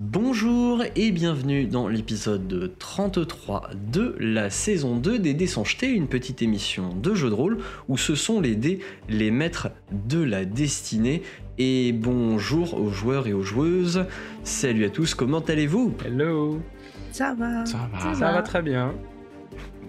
Bonjour et bienvenue dans l'épisode 33 de la saison 2 des Dés sans jeter, une petite émission de jeu de rôle où ce sont les dés les maîtres de la destinée. Et bonjour aux joueurs et aux joueuses. Salut à tous, comment allez-vous? Hello Ça va. Ça va, Ça ça va. va très bien.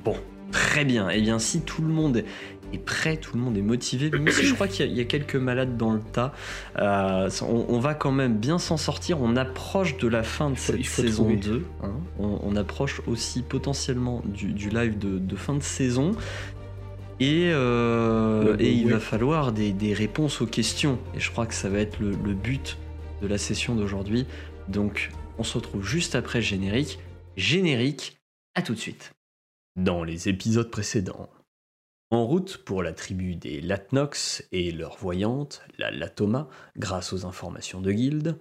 Bon, très bien. Et bien si tout le monde est prêt, tout le monde est motivé, même si je crois qu'il y, a- il y a quelques malades dans le tas, euh, on, on va quand même bien s'en sortir. On approche de la fin de faut- cette saison trouver. 2. hein. On, on approche aussi potentiellement du, du live de, de fin de saison. Et, euh, et il va falloir des, des réponses aux questions. Et je crois que ça va être le, le but de la session d'aujourd'hui. Donc on se retrouve juste après le générique. Générique, à tout de suite. Dans les épisodes précédents. En route pour la tribu des Latnox et leur voyante, la Latoma, grâce aux informations de guilde,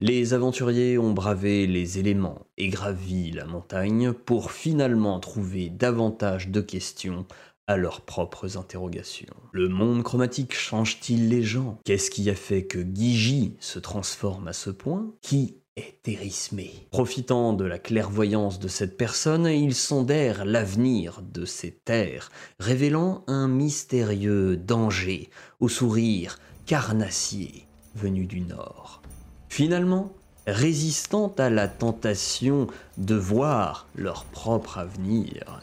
les aventuriers ont bravé les éléments et gravi la montagne pour finalement trouver davantage de questions à leurs propres interrogations. Le monde chromatique change-t-il les gens? Qu'est-ce qui a fait que Gigi se transforme à ce point? Qui est Profitant de la clairvoyance de cette personne, ils sondèrent l'avenir de ces terres, révélant un mystérieux danger au sourire carnassier venu du nord. Finalement, résistant à la tentation de voir leur propre avenir,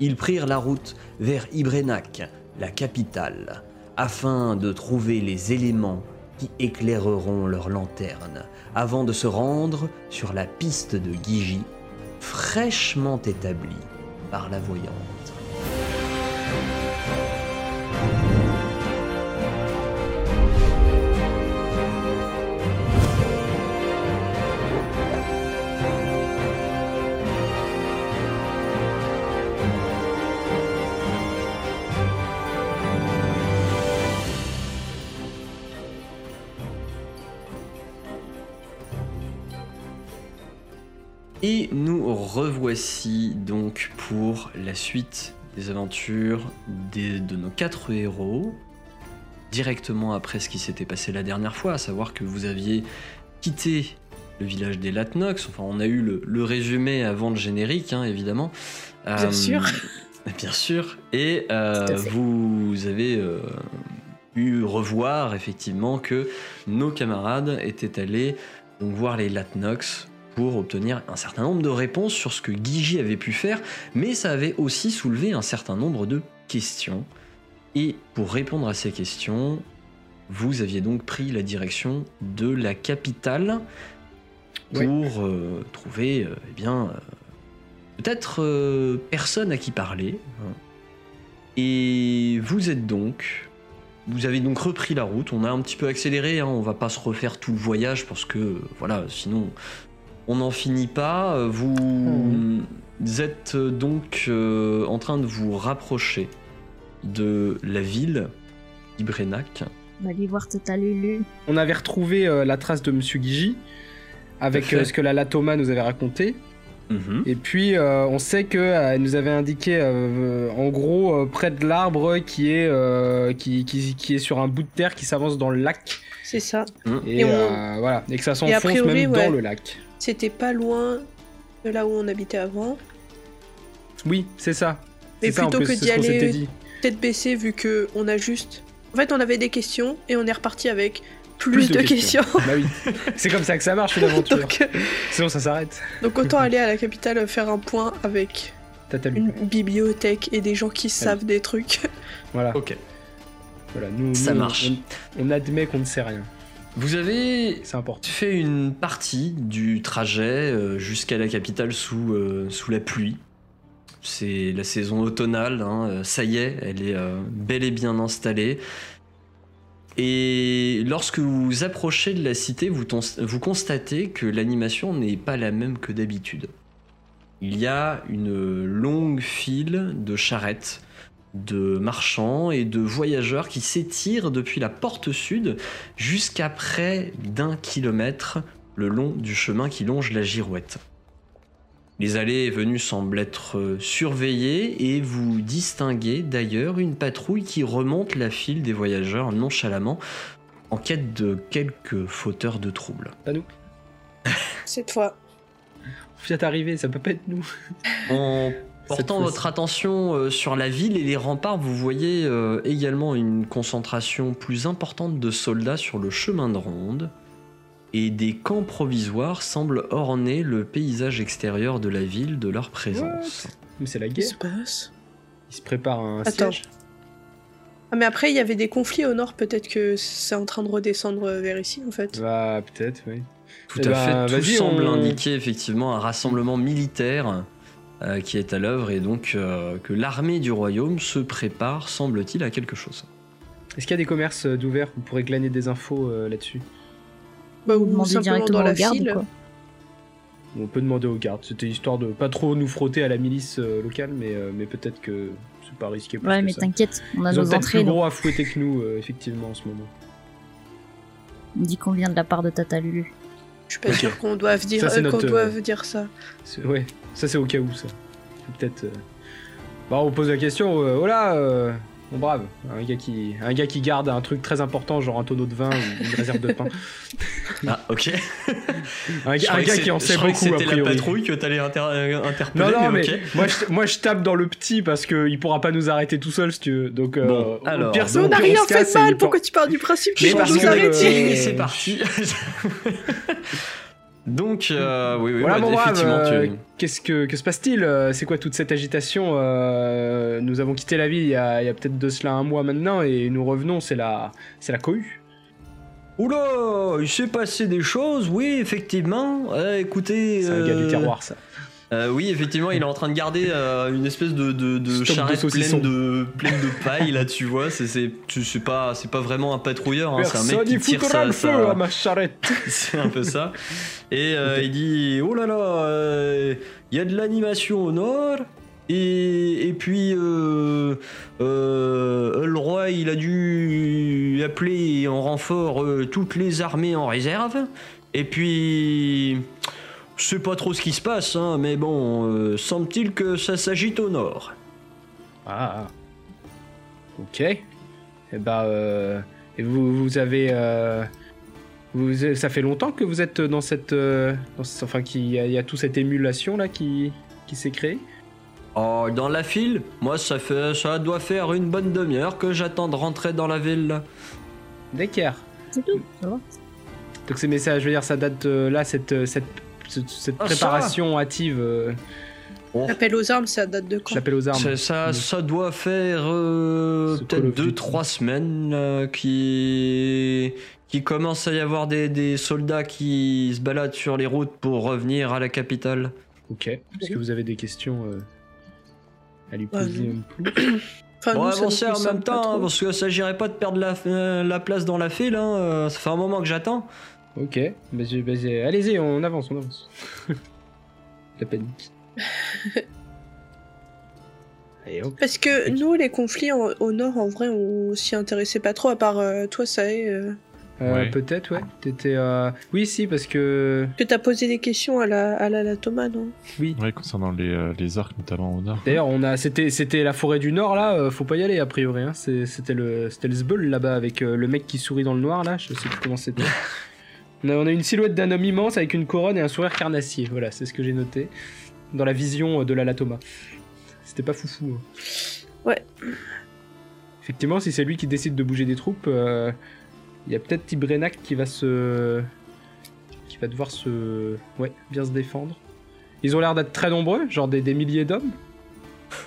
ils prirent la route vers Ibrenac, la capitale, afin de trouver les éléments qui éclaireront leur lanterne, avant de se rendre sur la piste de Gigi, fraîchement établie par la voyante. Revoici donc pour la suite des aventures des- de nos quatre héros, directement après ce qui s'était passé la dernière fois, à savoir que vous aviez quitté le village des Latnox, enfin on a eu le, le résumé avant le générique, hein, évidemment. Bien sûr. Bien sûr. Et euh, vous avez euh, pu revoir effectivement que nos camarades étaient allés donc voir les Latnox pour obtenir un certain nombre de réponses sur ce que Gigi avait pu faire, mais ça avait aussi soulevé un certain nombre de questions. Et pour répondre à ces questions, vous aviez donc pris la direction de la capitale pour euh, trouver, euh, eh bien, euh, peut-être personne à qui parler. hein. Et vous êtes donc vous avez donc repris la route, on a un petit peu accéléré, hein, on va pas se refaire tout le voyage parce que voilà, sinon on n'en finit pas. Euh, Vous êtes euh, donc euh, en train de vous rapprocher de la ville d'Ibrenac. On va aller voir Total Lulu. On avait retrouvé euh, la trace de Monsieur Gigi avec euh, ce que la Latoma nous avait raconté. Mhm. Et puis euh, on sait que euh, elle nous avait indiqué euh, en gros euh, près de l'arbre qui est euh, qui, qui, qui est sur un bout de terre qui s'avance dans le lac C'est ça. et, Et on- euh, voilà et que ça s'enfonce même ouais. dans le lac. C'était pas loin de là où on habitait avant. Oui, c'est ça. Mais C'est ça, en plutôt que d'y aller- dit. Peut-être baissé vu que on a juste. En fait, on avait des questions et on est reparti avec plus, Plus de, de questions. bah oui. C'est comme ça que ça marche une aventure. donc, euh, Sinon ça s'arrête. donc autant aller à la capitale faire un point avec une bibliothèque et des gens qui savent des trucs. Voilà. Ok. voilà. Nous, Ça nous, marche. On, on admet qu'on ne sait rien. Vous avez fait une partie du trajet euh, jusqu'à la capitale sous, euh, sous la pluie. C'est la saison automnale, hein, euh, ça y est, elle est euh, bel et bien installée. Et lorsque vous approchez de la cité, vous constatez que l'animation n'est pas la même que d'habitude. Il y a une longue file de charrettes, de marchands et de voyageurs qui s'étirent depuis la porte sud jusqu'à près d'un kilomètre le long du chemin qui longe la girouette. Les allées et venues semblent être surveillées et vous distinguez d'ailleurs une patrouille qui remonte la file des voyageurs nonchalamment en quête de quelques fauteurs de troubles. Pas nous. Cette fois. On vient d'arriver, ça peut pas être nous. Portant votre attention euh, sur la ville et les remparts, vous voyez euh, également une concentration plus importante de soldats sur le chemin de ronde. Et des camps provisoires semblent orner le paysage extérieur de la ville de leur présence. Mais c'est la Qu'est-ce qui guerre. se passe? Il se prépare un Attends. siège. Ah, mais après, il y avait des conflits au nord. Peut-être que c'est en train de redescendre vers ici, en fait. Bah, peut-être, oui. Tout Eh à ben, fait, tout semble on- indiquer effectivement un rassemblement militaire euh, qui est à l'œuvre et donc euh, que l'armée du royaume se prépare, semble-t-il, à quelque chose. Est-ce qu'il y a des commerces euh, d'ouverts Vous pourrez glaner des infos euh, là-dessus? Bah, ou Demander simplement directement dans la garde, file. quoi. On peut demander aux gardes. C'était histoire de pas trop nous frotter à la milice euh, locale, mais, euh, mais peut-être que c'est pas risqué plus Ouais, que mais ça. t'inquiète, on a Ils ont nos peut-être entrées. plus gros à fouetter que nous, euh, effectivement, en ce moment. On dit qu'on vient de la part de Tata Lulu. Je suis pas Ok. sûre qu'on doive dire, Ça, euh, notre, euh, doive dire ça. Ouais, ça c'est au cas où ça. Peut-être. euh, Bah, on pose la question. euh, euh, brave, un gars qui, un gars qui garde un truc très important, genre un tonneau de vin ou une réserve de pain. Ah, ok. Un, Je gars- un qui en sait beaucoup C'était la patrouille que t'allais inter euh, interpeller, Non, non, mais, moi, je, moi je tape dans le petit parce qu'il pourra pas nous arrêter tout seul si tu veux. Donc, euh, Bon, au alors, on n'a rien fait mal, pourquoi tu pars du principe qu'ils Mais vont parce nous que, arrêter Et euh, c'est parti. Donc, euh, oui, oui, Voilà brave, effectivement, euh, tu... qu'est-ce que, que se passe-t-il Euh, C'est quoi toute cette agitation Euh, Nous avons quitté la ville il y a, peut-être de cela un mois maintenant et nous revenons, c'est la, c'est la cohue. Oula, il s'est passé des choses, oui, effectivement. Euh, écoutez... C'est un gars du terroir ça. Euh, oui, effectivement, il est en train de garder euh, une espèce de, de, de Stock de charrette pleine de, pleine de paille, là, tu vois. C'est, c'est, tu- c'est pas, c'est pas vraiment un patrouilleur, hein, c'est un mec qui tire sa, sa- à ma charrette. C'est un peu ça. Et euh, il dit Oh là là, il y a de l'animation au nord. Et, et puis, le roi, il a dû appeler en renfort toutes les armées en réserve. Et puis, je sais pas trop ce qui se passe, hein, mais bon, euh, semble-t-il que ça s'agite au nord. Ah. Ok. Et bah, euh, et vous, vous avez, euh, vous, ça fait longtemps que vous êtes dans cette, euh, dans ce- enfin, qu'il y, a- il y a toute cette émulation là qui, qui s'est créée? Oh, dans la file, moi, ça, fait, ça doit faire une bonne demi-heure que j'attends de rentrer dans la ville. D'accord. C'est tout, ça va? Donc ces messages, je veux dire, ça date euh, là, cette, euh, cette, cette, Ah, ça préparation hâtive. euh, Oh. L'appel aux armes, ça date de quand aux armes. Ça, ça, Oui. ça doit faire euh, peut-être of Duty. 2-3 semaines euh, qui, qui commence à y avoir des, des soldats qui se baladent sur les routes pour revenir à la capitale. Ok. Est-ce que vous avez des questions euh, à lui poser Enfin, Bon, avancez nous en même temps, hein, parce que ça s'agirait pas de perdre la, euh, la place dans la file. hein, euh, ça fait un moment que j'attends. Ok. Bah, bah, Allez-y, on avance, on avance. La panique. Allez, hop. Parce que nous, les conflits en- au nord, en vrai, on s'y intéressait pas trop, à part euh, toi, ça est. euh, Euh, Ouais. Peut-être, ouais. T'étais. euh, Oui, si, parce que. que t'as posé des questions à la, à la, la Thomas, non? Oui. Ouais, concernant les, euh, les orques, notamment au nord. D'ailleurs, on a, c'était, c'était la forêt du Nord là. euh, faut pas y aller a priori. Hein. C'est- C'était le, c'était le Zbeul là-bas avec euh, le mec qui sourit dans le noir là. Je sais plus comment c'était. on, a, on a une silhouette d'un homme immense avec une couronne et un sourire carnassier. Voilà, c'est ce que j'ai noté dans la vision euh, de la Latoma. C'était pas foufou. hein. Ouais. Effectivement, si c'est lui qui décide de bouger des troupes, euh, il y a peut-être Tibrenak qui va se, qui va devoir se, ouais, bien se défendre. Ils ont l'air d'être très nombreux, genre des, des milliers d'hommes.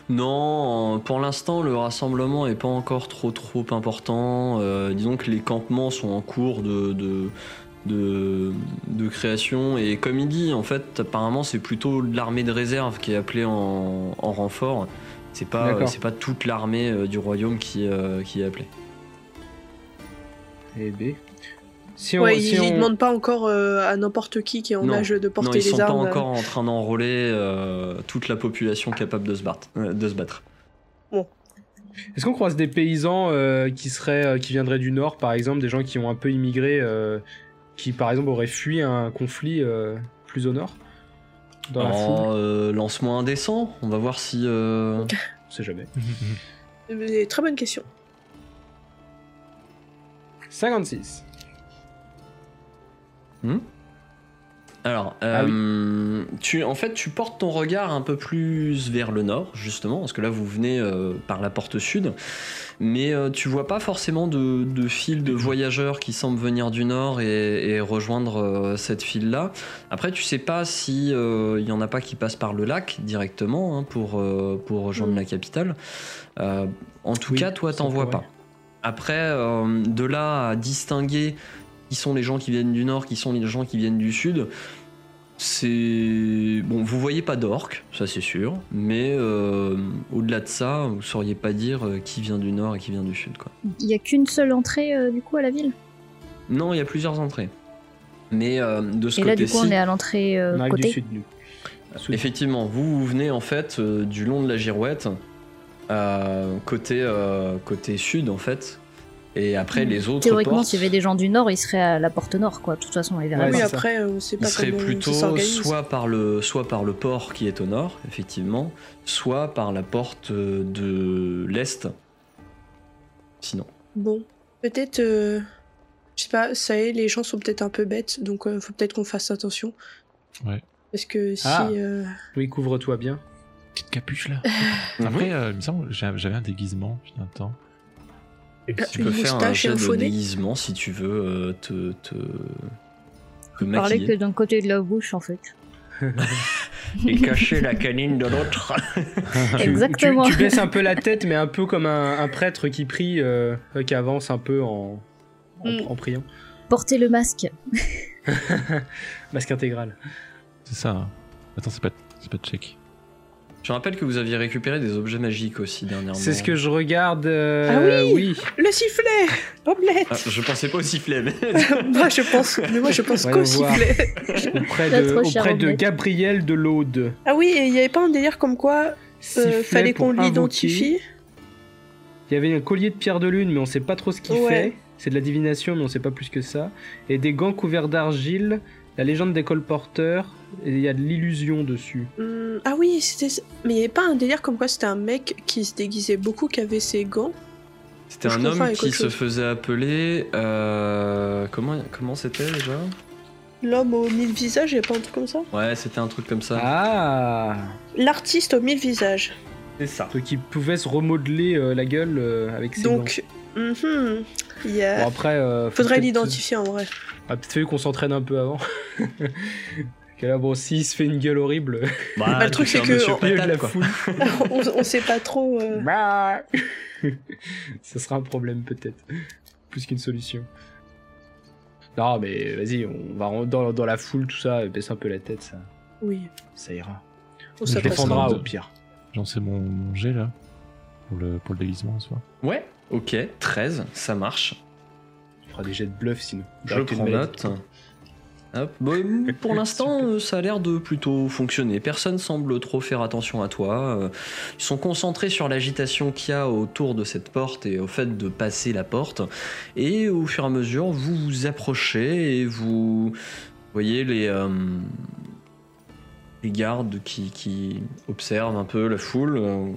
Non, pour l'instant, le rassemblement est pas encore trop trop important. Euh, disons que les campements sont en cours de, de, de, de création. Et comme il dit, en fait, apparemment, c'est plutôt l'armée de réserve qui est appelée en, en renfort. C'est pas, c'est pas toute l'armée euh, du royaume qui, euh, qui est appelée. Et B. Si on, Ouais, si ils, ils on- demandent pas encore euh, à n'importe qui qui est en Non. âge de Non, porter ils sont les pas armes. encore en train d'enrôler euh, toute la population capable de se battre. euh, de se battre. Est-ce qu'on croise des paysans euh, qui seraient, euh, qui viendraient du nord, par exemple, des gens qui ont un peu immigré, euh, qui par exemple auraient fui un conflit euh, plus au nord, dans la foule euh, Lance-moi un descend, on va voir si. euh, On sait jamais. Très bonne question. 56. Alors, Ah euh, tu, en fait, tu portes ton regard un peu plus vers le nord, justement, parce que là, vous venez euh, par la porte sud, mais euh, tu vois pas forcément de, de file de voyageurs qui semblent venir du nord et, et rejoindre cette file-là. Après, tu sais pas si il y en a pas qui passent par le lac directement hein, pour, pour rejoindre Mm. la capitale. En tout Oui, cas, toi, t'en vois pas. Après, de là à distinguer qui sont les gens qui viennent du nord, qui sont les gens qui viennent du sud, c'est. Bon, vous voyez pas d'orques, ça c'est sûr, mais euh, au-delà de ça, vous sauriez pas dire euh, qui vient du nord et qui vient du sud, quoi. Il y a qu'une seule entrée euh, du coup à la ville? Non, il y a plusieurs entrées. Mais euh, de ce Et là du coup côté-ci, on est à l'entrée euh, arrive du côté. sud, nous. Sud. effectivement, vous, vous venez en fait euh, du long de la girouette, euh, côté, euh, côté sud en fait, et après les autres Théoriquement, s'il y avait des gens du nord, ils seraient à la porte nord, quoi. De toute façon, ils verraient Ouais, c'est après, on sait Il pas serait comment plutôt soit par, le, soit par le port qui est au nord, effectivement, soit par la porte euh, de l'est. Sinon. Bon, peut-être, euh, je sais pas, ça y est, les gens sont peut-être un peu bêtes, donc euh, faut peut-être qu'on fasse attention. Ouais. Parce que si. Ah. euh, Oui, couvre-toi bien. Petite capuche là. Après, euh, il me semble, j'a- j'avais un déguisement, putain, de temps. Tu peux faire un et jet de déguisement si tu veux euh, te, te, te Parler que d'un côté de la bouche, en fait. Et cacher la canine de l'autre. Exactement. Tu, tu baisses un peu la tête, mais un peu comme un, un prêtre qui prie, euh, qui avance un peu en, en, Mm. en priant. Porter le masque. Masque intégral. C'est ça. hein. Attends, c'est pas, c'est pas check. Je rappelle que vous aviez récupéré des objets magiques aussi dernièrement. C'est ce que je regarde. euh, Ah oui oui. Le sifflet Omelette Ah, je pensais pas au sifflet, mais. Moi, je pense, mais moi, je pense qu'au sifflet. Auprès de, auprès. Gabriel de l'Aude. Ah oui, et il y avait pas un délire comme quoi euh, fallait qu'on l'identifie? Il y avait un collier de pierre de lune, mais on sait pas trop ce qu'il Ouais. fait. C'est de la divination, mais on sait pas plus que ça. Et des gants couverts d'argile, la légende des colporteurs, et il y a de l'illusion dessus. Hum, Ah oui, c'était. Mais il y avait pas un délire comme quoi c'était un mec qui se déguisait beaucoup, qui avait ses gants? C'était un homme qui se faisait appeler. euh, comment comment c'était déjà? L'homme aux mille visages, il y a pas un truc comme ça? Ouais, c'était un truc comme ça. Ah L'artiste aux mille visages. c'est ça. Ceux qui pouvaient se remodeler euh, la gueule euh, avec ses gants. Donc, mhm, il y a... Bon, après, euh, faudrait l'identifier en vrai. Ah, peut-être fallu qu'on s'entraîne un peu avant. Que là, bon, s'il se fait une gueule horrible, Bah, le tu truc, c'est que- milieu de la foule, on, on sait pas trop. euh, bah, ça sera un problème peut-être, plus qu'une solution. Non, mais vas-y, on va rentrer dans, dans la foule, tout ça, baisse un peu la tête, ça, Oui, ça ira. on On se défendra au pire. J'en sais mon, mon jet là. Pour le, pour le déguisement, soit. Ouais, ok, 13, ça marche. On fera des jets de bluff sinon. Je prends note. Hop. Bon, pour l'instant, euh, ça a l'air de plutôt fonctionner. Personne semble trop faire attention à toi. Euh, Ils sont concentrés sur l'agitation qu'il y a autour de cette porte et au fait de passer la porte. Et au fur et à mesure, vous vous approchez et vous voyez les, euh, les gardes qui, qui observent un peu la foule.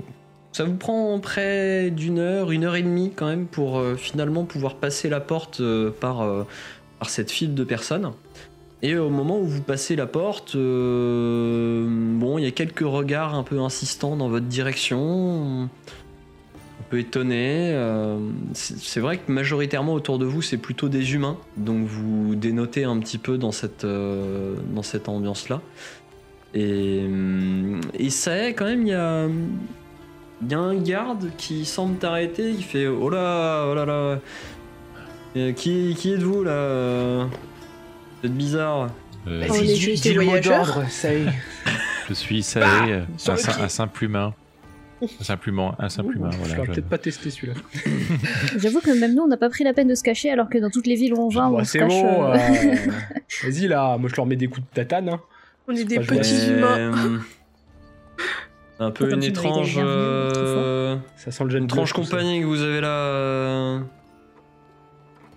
Ça vous prend près d'une heure, une heure et demie quand même pour euh, finalement pouvoir passer la porte euh, par, euh, par cette file de personnes. Et au moment où vous passez la porte, bon, il y a quelques regards un peu insistants dans votre direction, un peu étonnés. c'est vrai que majoritairement autour de vous, c'est plutôt des humains, donc vous dénotez un petit peu dans cette, cette ambiance-là. Et, euh, et ça quand même, il y a, il y a un garde qui semble t'arrêter, qui fait Oh là, oh là là, Euh, qui, qui êtes-vous là euh Vous êtes bizarre. Euh, On Vas-y, est juste des voyageurs. d'ordre, ça y est. je suis euh, sur un, simple humain. Un simple humain, un simple humain, je voilà. vais je- peut-être pas tester celui-là. J'avoue que même nous, on n'a pas pris la peine de se cacher, alors que dans toutes les villes où on va, on se c'est cache. bon. euh, euh, Vas-y là, moi je leur mets des coups de tatane. Hein. On est des petits humains. Un peu une étrange, euh, Ça sent le jeune une étrange bluff, tout ça. compagnie que vous avez là. euh.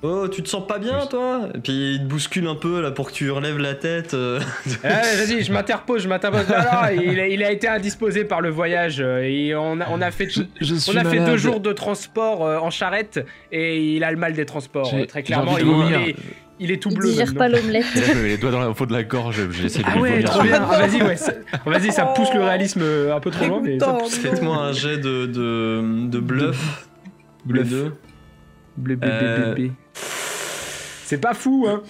Oh, tu te sens pas bien, Oui. toi? Et puis il te bouscule un peu là pour que tu relèves la tête. euh. Eh, vas-y, je m'interpose, je m'interpose. Il, a, il a été indisposé par le voyage. Et on a, on a fait, je on deux jours de transport en charrette et il a le mal des transports. J'ai- Très j'ai clairement, il, il est, Il est tout Il bleu. digère maintenant. pas l'omelette. Les doigts dans la, au fond de la gorge, j'ai essayé de Ah lui ouais, trop bien. Ah, vas-y, ouais. ça- Vas-y, ça pousse le réalisme euh, un peu trop loin, mais ça Dégoûtant. pousse. Faites-moi un jet de, de, de bluff. Bluff. Euh, blé, blé. C'est pas fou, hein.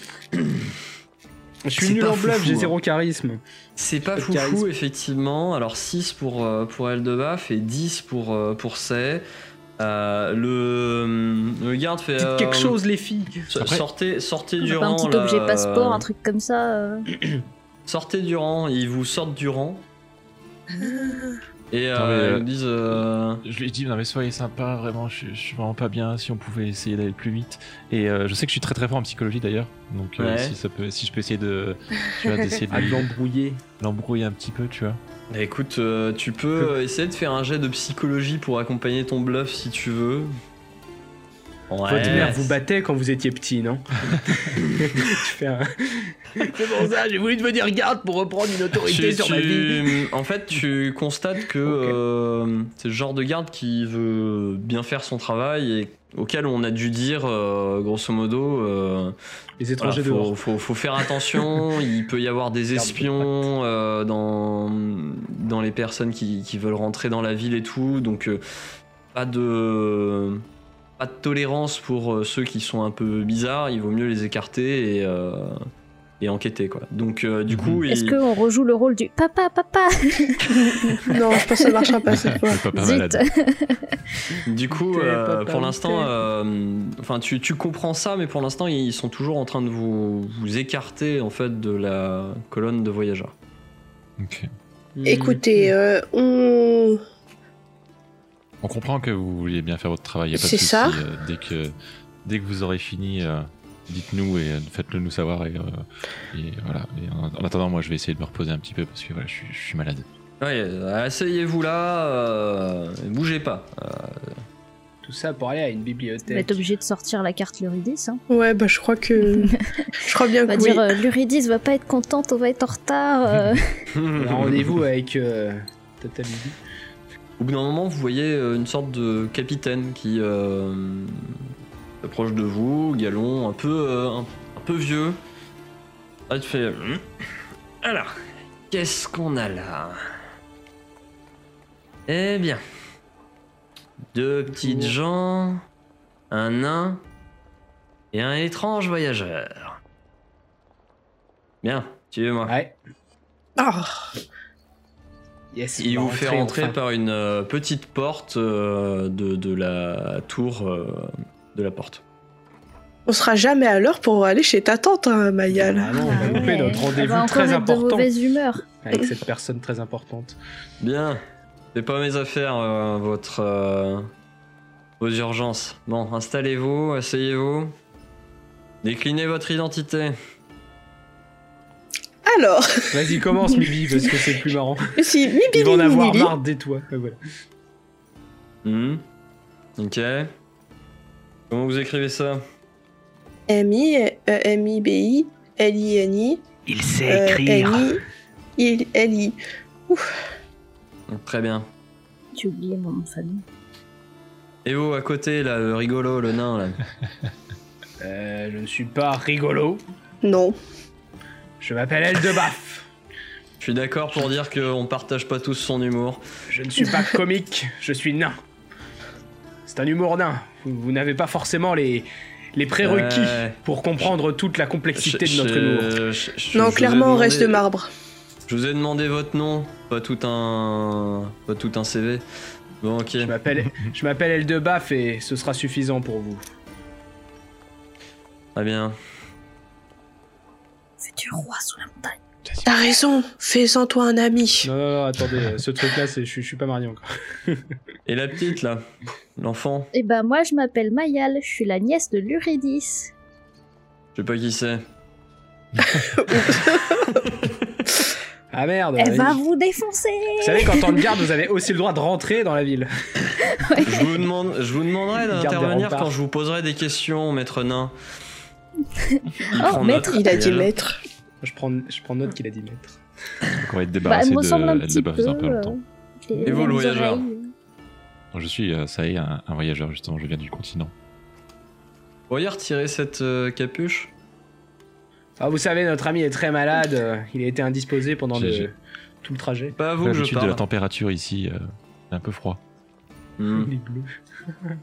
Je suis nul en bluff, j'ai hein. zéro charisme. C'est pas foufou, charisme. effectivement. Alors 6 pour, euh, pour Eldebaf et 10 pour, pour Say. Euh, le, le garde fait. Dites euh, quelque chose, les filles. Après- Sortez, sortez Pas du un rang. petit objet passeport, euh, un truc comme ça. euh. Sortez du rang, ils vous sortent du rang. Et euh, Attends, mais, euh, ils disent. euh, Je lui dit, non mais soyez sympa, vraiment, je, suis- je suis vraiment pas bien, si on pouvait essayer d'aller plus vite. Et euh, je sais que je suis très très fort en psychologie d'ailleurs, donc euh, Ouais. si, ça peut, si je peux essayer de, tu vois, d'essayer de l'embrouiller. l'embrouiller un petit peu, tu vois. Bah, écoute, euh, tu peux euh, essayer de faire un jet de psychologie pour accompagner ton bluff si tu veux. Votre mère vous battait quand vous étiez petit, non Tu fais un... C'est pour ça, j'ai voulu devenir garde pour reprendre une autorité Tu- sur ma vie. tu- En fait, tu constates que euh, c'est le genre de garde qui veut bien faire son travail et auquel on a dû dire, euh, grosso modo, euh, Les voilà, étrangers faut, dehors. faut, faut faire attention. il peut y avoir des espions euh, dans, dans les personnes qui, qui veulent rentrer dans la ville et tout. Donc, pas de. Pas de tolérance pour euh, ceux qui sont un peu bizarres, il vaut mieux les écarter et, euh, et enquêter quoi. Donc euh, du coup, Est-ce il- qu'on rejoue le rôle du papa, papa? Non, je pense que ça marchera pas cette fois. Malade. Du coup, euh, papa, pour l'instant, euh, enfin, tu, tu comprends ça, mais pour l'instant, ils sont toujours en train de vous, vous écarter en fait de la colonne de voyageurs. Ok. Écoutez, euh, on... On comprend que vous vouliez bien faire votre travail, y a pas de C'est ça. euh, dès, que, dès que vous aurez fini, euh, dites-nous et euh, faites-le nous savoir. Et, euh, et voilà. Et en, en attendant, moi je vais essayer de me reposer un petit peu parce que voilà, je, suis, je suis malade. Ouais, asseyez-vous là, euh, bougez pas. Euh, Tout ça pour aller à une On va bibliothèque. être obligé de sortir la carte Luridis. Hein. Ouais, bah je crois que... je crois bien On va que oui. dire euh, Luridis va pas être contente, on va être en retard. euh. Rendez-vous avec euh, Tata Lily. Au bout d'un moment, vous voyez euh, une sorte de capitaine qui euh, s'approche de vous, galon, un peu, euh, un, un peu vieux. Ah, tu fais. Hum. Alors, qu'est-ce qu'on a là? Eh bien, deux petites gens, un nain et un étrange voyageur. Bien, suivez-moi. Ouais. Ah, Yes. Il vous fait enfin. par une euh, petite porte euh, de, de la tour euh, de la porte. on sera jamais à l'heure pour aller chez ta tante, hein, Mayal. Ah non, on va Ah louper notre rendez-vous très important mauvaise humeur. avec cette personne très importante. Bien, c'est pas mes affaires, euh, votre. euh, vos urgences. Bon, installez-vous, asseyez-vous. Déclinez votre identité. Alors, Vas-y, commence, Mibi, parce que c'est plus marrant. si Il va en avoir marre des toits. Ouais, voilà. Hmm. Ok. Comment vous écrivez ça M-I, euh, M-I-B-I, L-I-N-I, Il euh, sait N-I, il- L-I. Très bien. J'ai oublié mon nom de famille. Et vous, à côté, là, le rigolo, le nain, là. Euh, je ne suis pas rigolo. Non. Je m'appelle Eldebaf. Je suis d'accord pour dire qu'on partage pas tous son humour. Je ne suis pas comique, je suis nain. C'est un humour nain. Vous, vous n'avez pas forcément les, les prérequis Euh, pour comprendre toute la complexité je- de notre je- humour. je- je- je Non, clairement, on reste de marbre. Je vous ai demandé votre nom, pas tout un, pas tout un CV. Bon, ok. Je m'appelle je m'appelle Eldebaf et ce sera suffisant pour vous. Très bien. Du roi sous la montagne. T'as raison, fais-en toi un ami. Non, non, non, attendez, euh, ce truc-là, c'est- je, suis- pas marié encore. Et la petite là, l'enfant, Eh ben moi je m'appelle Mayal, je suis la nièce de Luridis. je sais pas qui c'est. Ah merde Elle oui. va vous défoncer Vous savez qu'en tant que garde, vous avez aussi le droit de rentrer dans la ville. Je vous demande, je vous demanderai d'intervenir quand je vous poserai des questions, maître nain. Il Oh, maître. Il a dit maître. Je prends, je prends note qu'il a dit maître. Donc on va être Bah, débarrassé elle un de petit peu. un peu euh, longtemps. Et vous, le voyageur. Je suis, euh, ça y est, un, un voyageur justement, je viens du continent. Vous pourriez retirer cette euh, capuche? Ah, vous savez, notre ami est très malade. Il a été indisposé pendant le- tout le trajet. Pas à vous je L'habitude de la parle. température ici, euh, c'est un peu froid. Hmm. Il est bleu.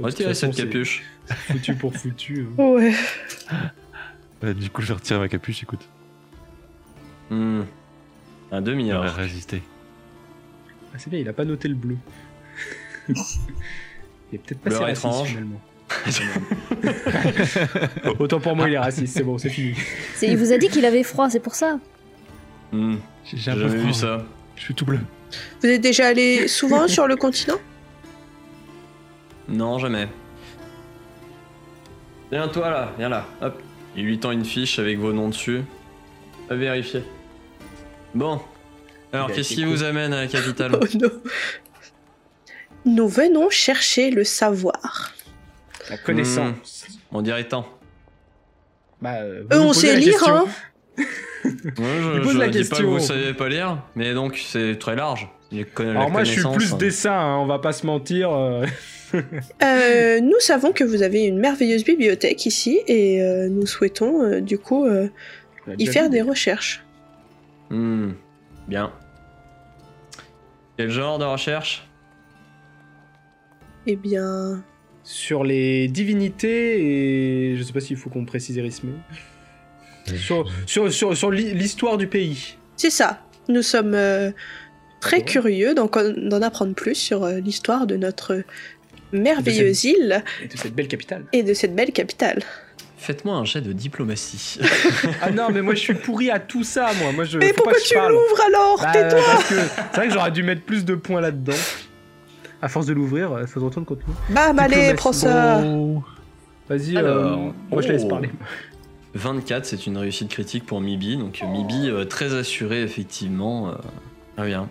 Retirez façon, cette capuche. Foutu pour foutu. hein. Ouais. Ouais, du coup, je vais retirer ma capuche, écoute. Hmm. Un demi J'aurais heure. résisté. Ah, c'est bien, il a pas noté le bleu. il est peut-être pas si raciste étrange. finalement. Autant pour moi, il est raciste, c'est bon, c'est fini. C'est- Il vous a dit qu'il avait froid, c'est pour ça. Hmm. J'ai jamais vu ça. Je suis tout bleu. Vous êtes déjà allé souvent sur le continent? Non, jamais. Viens toi là, viens là. Hop. Il lui tend une fiche avec vos noms dessus. À vérifier. Bon. Alors, qu'est-ce qui cool. vous amène à la capitale Oh non. Nous venons chercher le savoir. La connaissance. On dirait tant. Bah, euh, vous nous on sait la lire, hein Ouais, je, pose je la dis pas que vous savez pas lire, mais donc c'est très large. Alors moi, je suis plus hein. dessin, hein, on va pas se mentir. euh. Nous savons que vous avez une merveilleuse bibliothèque ici et euh, nous souhaitons euh, du coup euh, y faire vu. des recherches. Hmm. Bien. Quel genre de recherche? Eh bien, Sur les divinités et je sais pas s'il faut qu'on précise Erisme. Sur, sur, sur, sur l'hi- l'histoire du pays. c'est ça. Nous sommes euh, très curieux d'en d'en apprendre plus sur euh, l'histoire de notre merveilleuse île Et de cette belle capitale. et de cette belle capitale. Faites-moi un jet de diplomatie. Ah non, mais moi je suis pourri à tout ça, moi. moi je, Mais pourquoi pas que je tu l'ouvres alors Bah, Tais-toi c'est vrai que j'aurais dû mettre plus de points là-dedans. À force de l'ouvrir, euh, ça se retourne contre nous. Bam, allez, prends ça Vas-y, Alors, euh, moi je laisse oh. parler. 24, c'est une réussite critique pour Mibi. Donc euh, Mibi, euh, très assuré, effectivement. euh, Très bien.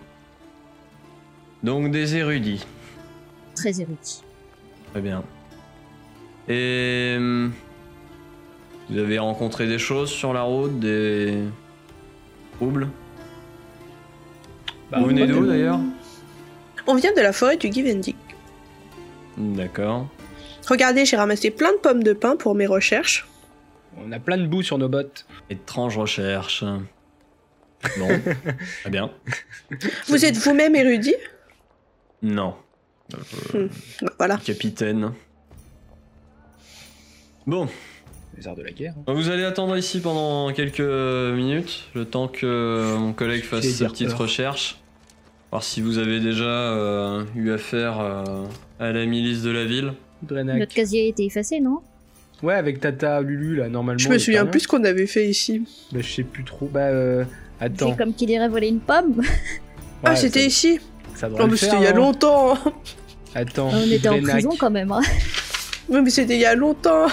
Donc des érudits. Très érudit. Très bien. Et. hum, Vous avez rencontré des choses sur la route, des. troubles? Bah, Vous venez d'où d'ailleurs? On vient de la forêt du Givendic. D'accord. Regardez, j'ai ramassé plein de pommes de pin pour mes recherches. On a plein de boue sur nos bottes. Étrange recherche. Bon, très bien. Vous êtes vous-même érudit? Non. Bah, Voilà. Capitaine. Bon, Les arts de la guerre. vous allez attendre ici pendant quelques minutes, le temps que mon collègue fasse J'ai sa dire petite peur. recherche. Voir si vous avez déjà euh, eu affaire euh, à la milice de la ville. Drenac. Notre casier a été effacé, non? Ouais, avec Tata Lulu là, normalement. Je me souviens plus ce qu'on avait fait ici. Bah, je sais plus trop. Bah, euh, attends. C'est comme qu'il irait voler une pomme. ah, c'était ça- ici Ça devrait Non, le mais faire, c'était il y a longtemps Attends. On était en prison quand même. hein. Oui, mais c'était il y a longtemps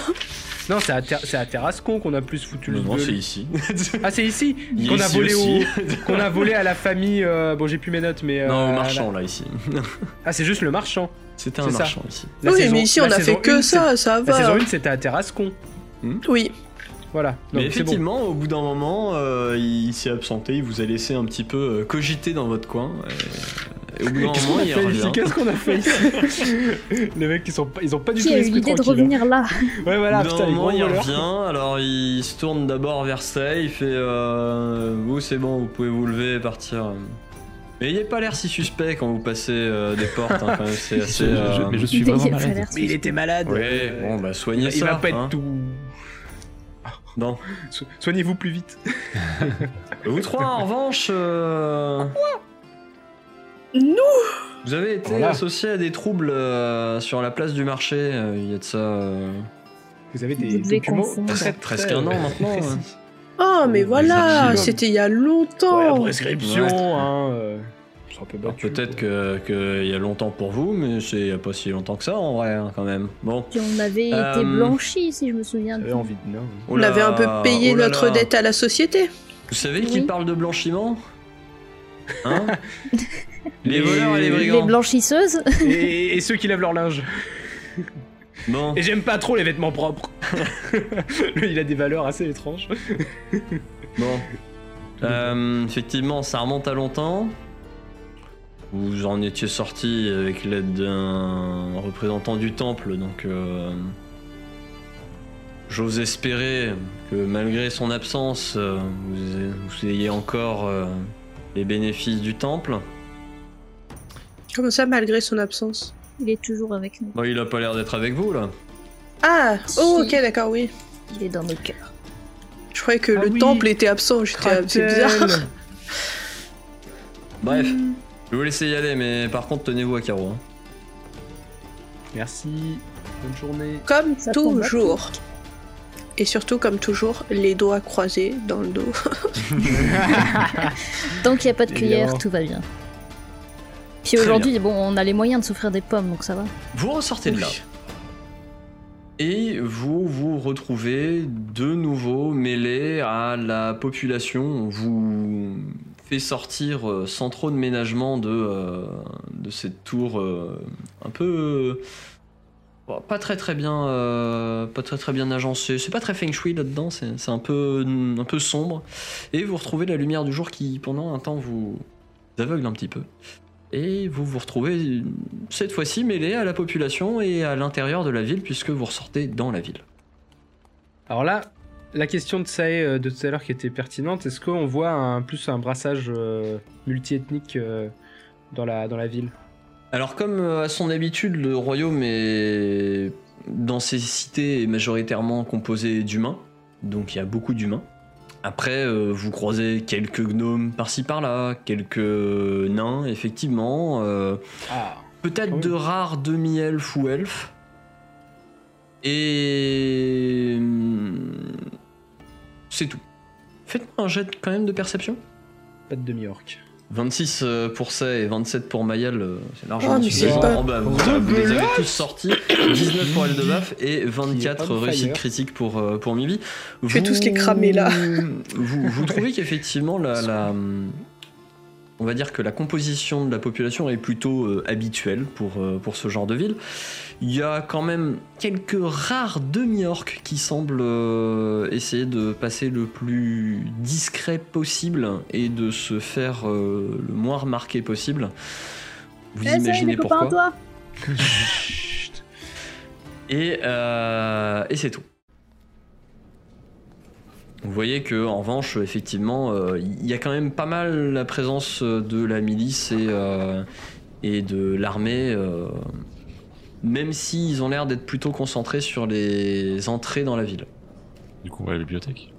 Non, c'est à, Ter- c'est à Terrascon qu'on a plus foutu le Non, c'est ici. Ah, c'est ici Qu'on a ici volé au... Qu'on a volé à la famille. euh, Bon, j'ai plus mes notes, mais. euh, Non, au marchand, là, ici. Ah, c'est juste le marchand. C'était un C'est ça. marchand, ici. La Oui, saison- mais ici la on a fait que une, ça, ça c'est- La saison va 1, c'était à Terrascon. Oui. Voilà. Mais bon. effectivement, au bout d'un moment, euh, il s'est absenté, il vous a laissé un petit peu cogiter dans votre coin. Et, et au bout d'un Qu'est-ce moment, qu'on a il fait ici revient. Qu'est-ce qu'on a fait ici Les mecs, ils, sont pas, ils ont pas du Qui tout a eu l'esprit l'idée de tranquille. hein. revenir là Ouais, voilà, au bout d'un moment, il revient, alors il se tourne d'abord vers ça, il fait euh, Vous, c'est bon, vous pouvez vous lever et partir. Mais il n'a pas l'air si suspect quand vous passez euh, des portes, hein, quand même, c'est assez. Je- je- euh, mais je suis vraiment malade. Mais il était malade. Ouais, Euh, bon, bah soignez il, ça. il va pas être hein. tout. Non. So- Soignez-vous plus vite. Vous trois, en revanche. euh, Nous Vous avez été Voilà. associé à des troubles euh, sur la place du marché, euh, il y a de ça. euh, Vous avez des devez documents très, Presque très, un an maintenant. Oh, mais voilà, c'était il y a Ouais, la longtemps prescription, Ouais. hein. euh, Peut-être quoi. que qu'il y a longtemps pour vous, mais c'est il y a pas si longtemps que ça en vrai, hein, quand même. Bon. Puis on avait Euh, été blanchi, si je me souviens. J'avais envie de nain. On avait un peu payé Oh là notre là. dette à la société. Vous savez qui Oui. parle de blanchiment? Hein? Les Les- voleurs et les Les brigands. blanchisseuses et, et ceux qui lavent leur linge. Bon. Et j'aime pas trop les vêtements propres. Lui, il a des valeurs assez étranges. Bon. Euh, effectivement, ça remonte à longtemps. Vous en étiez sorti avec l'aide d'un représentant du temple, donc. euh, J'ose espérer que malgré son absence, euh, vous, vous ayez encore euh, les bénéfices du temple. Comment ça, malgré son absence Il est toujours avec nous. Bah, il a pas l'air d'être avec vous là. Ah Oh, ok, d'accord, oui. Il est dans nos cœurs. Je croyais que Ah le oui. temple était absent. J'étais, c'est bizarre. Kratel. Bref, je vais vous laisser y aller, mais par contre, tenez-vous à carreau. hein. Merci. Bonne journée. Comme Ça tombe à toujours. Et surtout, comme toujours, les doigts croisés dans le dos. Tant qu'il n'y a pas de cuillère, Évidemment. tout va bien. Puis aujourd'hui, bon, on a les moyens de s'offrir des pommes, donc ça va. Vous ressortez de là. Et vous vous retrouvez de nouveau mêlé à la population. On vous fait sortir euh, sans trop de ménagement de, euh, de cette tour euh, un peu. bon, pas très très bien, euh, pas très très bien agencée. C'est pas très feng shui là-dedans. C'est c'est un peu un peu sombre. Et vous retrouvez la lumière du jour qui pendant un temps vous aveugle un petit peu. Et vous vous retrouvez cette fois-ci mêlé à la population et à l'intérieur de la ville puisque vous ressortez dans la ville. Alors là, la question de Sae euh, de tout à l'heure qui était pertinente, est-ce qu'on voit un, plus un brassage euh, multiethnique euh, dans, la, dans la ville? Alors comme euh, à son habitude, le royaume est dans ses cités est majoritairement composé d'humains, donc il y a beaucoup d'humains. Après, euh, vous croisez quelques gnomes par-ci par-là, quelques nains, effectivement. euh, Ah Peut-être Ah oui. de rares demi-elfes ou elfes. Et. hum, C'est tout. Faites-moi un jet quand même de perception. Pas de demi-orc. 26 euh, pour ça et 27 pour Mayal, euh, c'est largement mais suffisant. Oh, bah, vous, vous les avez tous sortis. 19 pour Eldebaf et 24 on fire. réussites critiques pour, euh, pour Mibi. Je fais tout ce qui est cramé, là. Vous, vous trouvez qu'effectivement, la, la- on va dire que la composition de la population est plutôt euh, habituelle pour, euh, pour ce genre de ville. Il y a quand même quelques rares demi-orques qui semblent euh, essayer de passer le plus discret possible et de se faire le moins remarqué possible. Vous imaginez pourquoi Et, euh, et c'est tout. Vous voyez que en revanche, effectivement, euh, il y a quand même pas mal la présence de la milice et, euh, et de l'armée, euh, même s'ils ont l'air d'être plutôt concentrés sur les entrées dans la ville. Du coup, on va à la bibliothèque.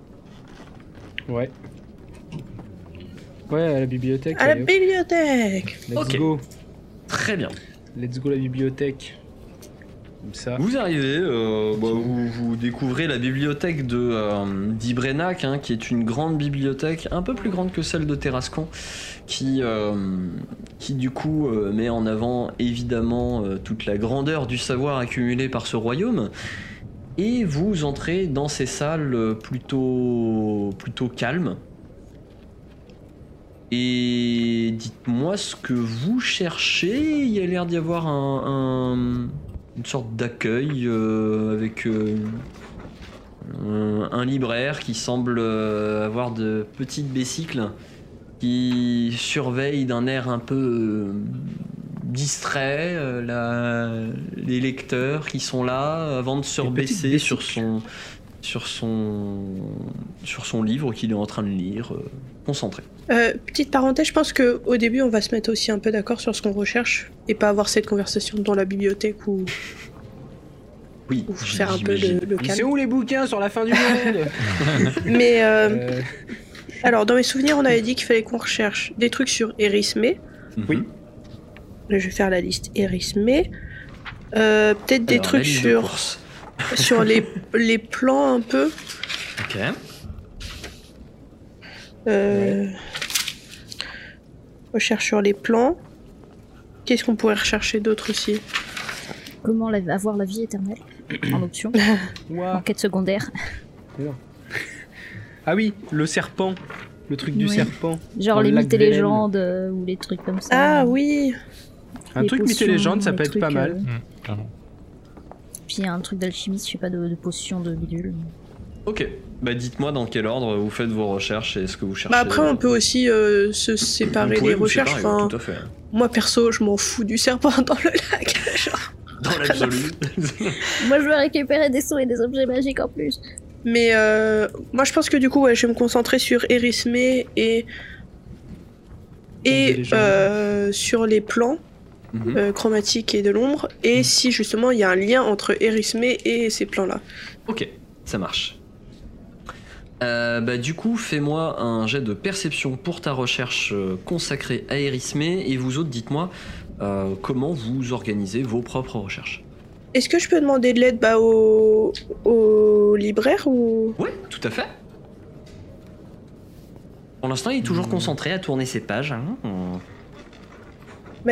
Ouais. Ouais, à la bibliothèque. À la allez, bibliothèque Let's go. Très bien. Let's go la bibliothèque. Comme ça. Vous arrivez, euh, bah, vous, vous découvrez la bibliothèque de euh, d'Ibrenac, hein, qui est une grande bibliothèque, un peu plus grande que celle de Terrascon, qui, euh, qui du coup met en avant évidemment toute la grandeur du savoir accumulé par ce royaume. Et vous entrez dans ces salles plutôt, plutôt calmes. Et dites-moi ce que vous cherchez. Il y a l'air d'y avoir un, un- une sorte d'accueil euh, avec euh, un, un libraire qui semble euh, avoir de petites bécicles qui surveille d'un air un peu distrait euh, la- les lecteurs qui sont là avant de se rebaisser sur son sur son sur son livre qu'il est en train de lire euh, concentré. Euh, Petite parenthèse, je pense que au début, on va se mettre aussi un peu d'accord sur ce qu'on recherche et pas avoir cette conversation dans la bibliothèque ou, Oui, ou faire un peu le, Mais C'est calme. où les bouquins sur la fin du monde? Mais euh, Euh, alors, dans mes souvenirs, on avait dit qu'il fallait qu'on recherche des trucs sur Erismé. Oui. Là, je vais faire la liste Erismé. Euh, Peut-être des trucs de sur, les, les plans un peu. Ok. Euh, Recherche sur les plans. Qu'est-ce qu'on pourrait rechercher d'autre aussi? Comment la- avoir la vie éternelle en option, en ouah. quête secondaire. Ah oui, le serpent. Le truc du Oui. serpent. Genre les mythes et légendes euh, ou les trucs comme ça. Ah oui Un Les truc mythe et potions, légende, ça les peut être pas trucs, mal. euh, clairement. Puis un truc d'alchimiste, je sais pas, de, de potions de bidule. Ok. Bah dites-moi dans quel ordre vous faites vos recherches et ce que vous cherchez. Bah après, on peut aussi euh, se séparer vous recherches. séparer, Enfin, Tout à fait. moi perso, je m'en fous du serpent dans le lac. Genre, dans l'absolu. Moi, je veux récupérer des sons et des objets magiques en plus. Mais euh, moi, je pense que du coup, ouais, je vais me concentrer sur Erismé et des et euh, sur les plans Mhm. euh, chromatiques et de l'ombre, et si justement il y a un lien entre Erismé et ces plans-là. Ok, ça marche. Euh, bah, du coup, fais-moi un jet de perception pour ta recherche euh, consacrée à Erismé et vous autres, dites-moi euh, comment vous organisez vos propres recherches. Est-ce que je peux demander de l'aide bah, au... au libraire ou? Ouais, tout à fait. Pour l'instant, il est toujours concentré à tourner ses pages. hein.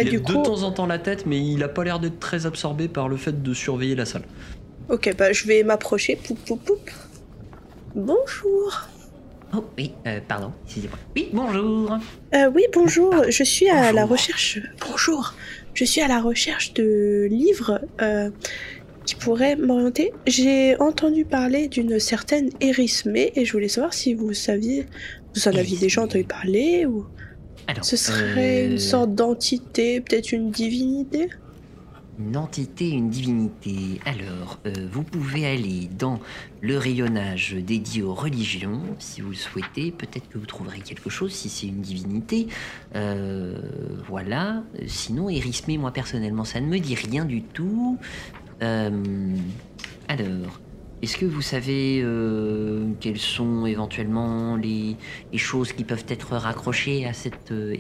Il du a de temps en temps la tête, mais il a pas l'air d'être très absorbé par le fait de surveiller la salle. ok, bah je vais m'approcher. Poup, poup, poup. Bonjour. Oh oui, pardon, excusez-moi. Oui, bonjour. Euh, oui, bonjour. Je suis à la Bonjour. recherche. Bonjour. Je suis à la recherche de livres euh, qui pourraient m'orienter. J'ai entendu parler d'une certaine Erismé et je voulais savoir si vous saviez, vous en aviez déjà entendu parler ou Alors, ce serait euh, une sorte d'entité, peut-être une divinité. Une entité, une divinité. Alors, euh, vous pouvez aller dans le rayonnage dédié aux religions, si vous le souhaitez. Peut-être que vous trouverez quelque chose si c'est une divinité. Euh, voilà. Sinon, Erismé, moi personnellement, ça ne me dit rien du tout. Alors, est-ce que vous savez euh, quelles sont éventuellement les, les choses qui peuvent être raccrochées à cette euh,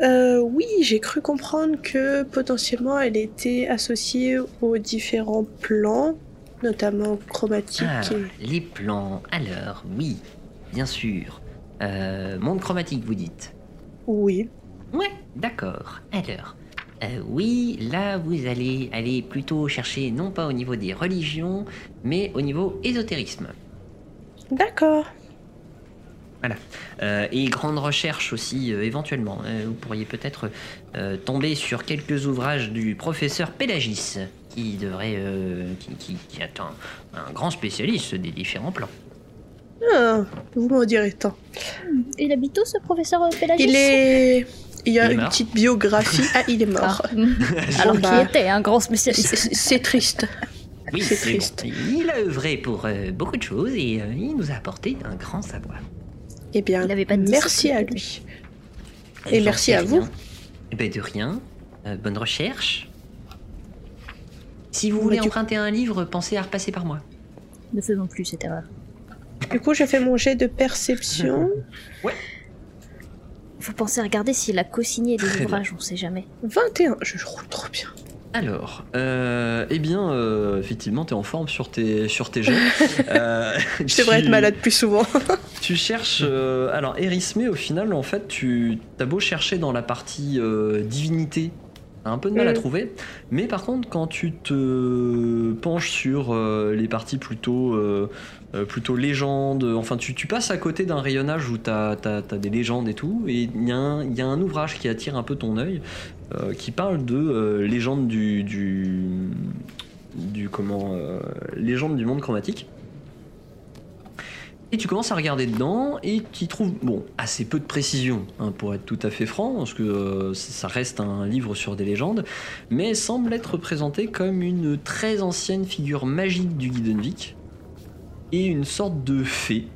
Euh, oui, j'ai cru comprendre que potentiellement elle était associée aux différents plans, notamment chromatiques. Ah, et- les plans. Alors, oui, bien sûr. Euh, monde chromatique, vous dites? Oui. Ouais, d'accord. Alors, euh, oui, là, vous allez aller plutôt chercher non pas au niveau des religions, mais au niveau ésotérisme. D'accord. Euh, et grande recherche aussi, euh, éventuellement. Euh, vous pourriez peut-être euh, tomber sur quelques ouvrages du professeur Pélagis, qui devrait. euh, qui, qui- qui est un, un grand spécialiste des différents plans. Ah, vous m'en direz tant. Il habite où ce professeur Pélagis Il est. Il y a Il une petite biographie. Ah, il est Ah. mort. Alors bah. qu'il était un grand spécialiste. C'est triste. Oui, C'est bon, triste. il a œuvré pour euh, beaucoup de choses et euh, il nous a apporté un grand savoir. Eh bien, Il avait pas de merci à lui. Et merci à vous. Eh ben, de rien. Euh, bonne recherche. Si vous voulez emprunter un livre, pensez à repasser par moi. Ne faisons plus cette erreur. Du coup, je fais mon jet de perception. Faut penser à regarder s'il a co-signé des Très bien. ouvrages, on sait jamais. 21. Je roule trop bien. Alors, euh, eh bien, euh, effectivement, tu es en forme sur tes, sur tes jets. Euh, Je devrais être malade plus souvent. Tu cherches. euh, alors, Erismé, au final, en fait, tu as beau chercher dans la partie euh, divinité, t'as un peu de mal à Mm. trouver. Mais par contre, quand tu te penches sur euh, les parties plutôt, euh, plutôt légendes, enfin, tu, passes à côté d'un rayonnage où tu as, des légendes et tout, et il y, a un- ouvrage qui attire un peu ton œil, euh, qui parle de euh, légende du. du comment légende du monde chromatique et tu commences à regarder dedans et tu trouves bon assez peu de précision hein, pour être tout à fait franc parce que ça reste un livre sur des légendes mais semble être présenté comme une très ancienne figure magique du Guidenvik et une sorte de fée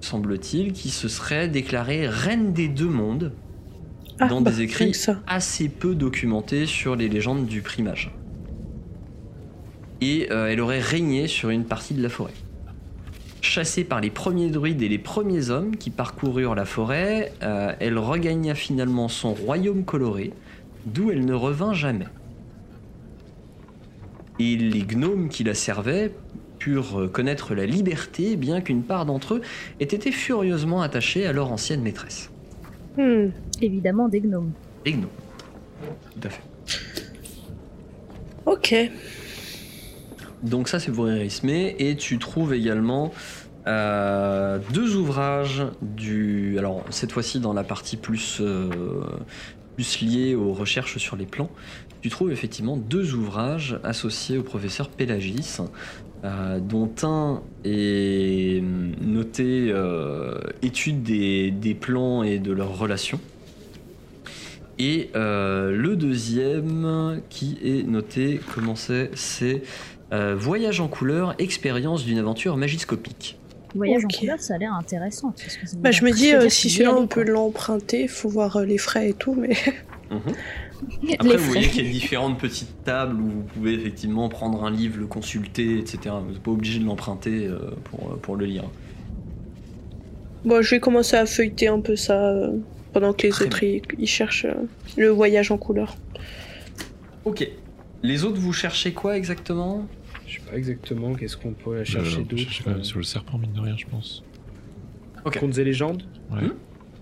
semble-t-il qui se serait déclarée reine des deux mondes Ah, dans bah, des écrits ça. assez peu documentés sur les légendes du primage. Et euh, elle aurait régné sur une partie de la forêt. Chassée par les premiers druides et les premiers hommes qui parcoururent la forêt, euh, elle regagna finalement son royaume coloré, d'où elle ne revint jamais. Et les gnomes qui la servaient purent euh, connaître la liberté, bien qu'une part d'entre eux ait été furieusement attachée à leur ancienne maîtresse. Hmm. Évidemment, des gnomes. Les gnomes. Tout à fait. Ok. Donc ça c'est pour Erismé et tu trouves également euh, deux ouvrages du alors cette fois-ci dans la partie plus euh, plus liée aux recherches sur les plans tu trouves effectivement deux ouvrages associés au professeur Pélagis euh, dont un est noté euh, étude des, des plans et de leurs relations Et euh, le deuxième qui est noté, comment c'est C'est euh, Voyage en couleur, expérience d'une aventure magiscopique. Voyage en couleur, ça a l'air intéressant. parce que Bah, je me dis, euh, si celui-là on peut l'emprunter, faut voir les frais et tout, mais Les Après, vous voyez qu'il y a différentes petites tables où vous pouvez effectivement prendre un livre, le consulter, etc. Vous n'êtes pas obligé de l'emprunter euh, pour, pour le lire. bon, je vais commencer à feuilleter un peu ça euh, pendant que les Très autres ils, ils cherchent euh, le voyage en couleur. Ok. Les autres, vous cherchez quoi exactement? Je sais pas exactement qu'est-ce qu'on pourrait chercher Euh, d'autre. chercher quand même sur le serpent, mine de rien, je pense. Ok. Contes et légendes? Ouais. Hmm?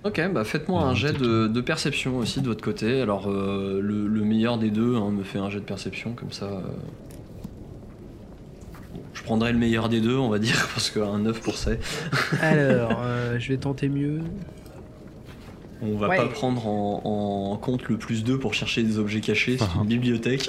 Ok, bah faites-moi un jet de, de perception aussi de votre côté. Alors, euh, le, le meilleur des deux hein, me fait un jet de perception, comme ça. euh, bon, Je prendrai le meilleur des deux, on va dire, parce qu'un 9 pour ça. Alors, euh, je vais tenter mieux. On va Ouais. pas prendre en, en compte le plus 2 pour chercher des objets cachés, c'est Ah. une bibliothèque.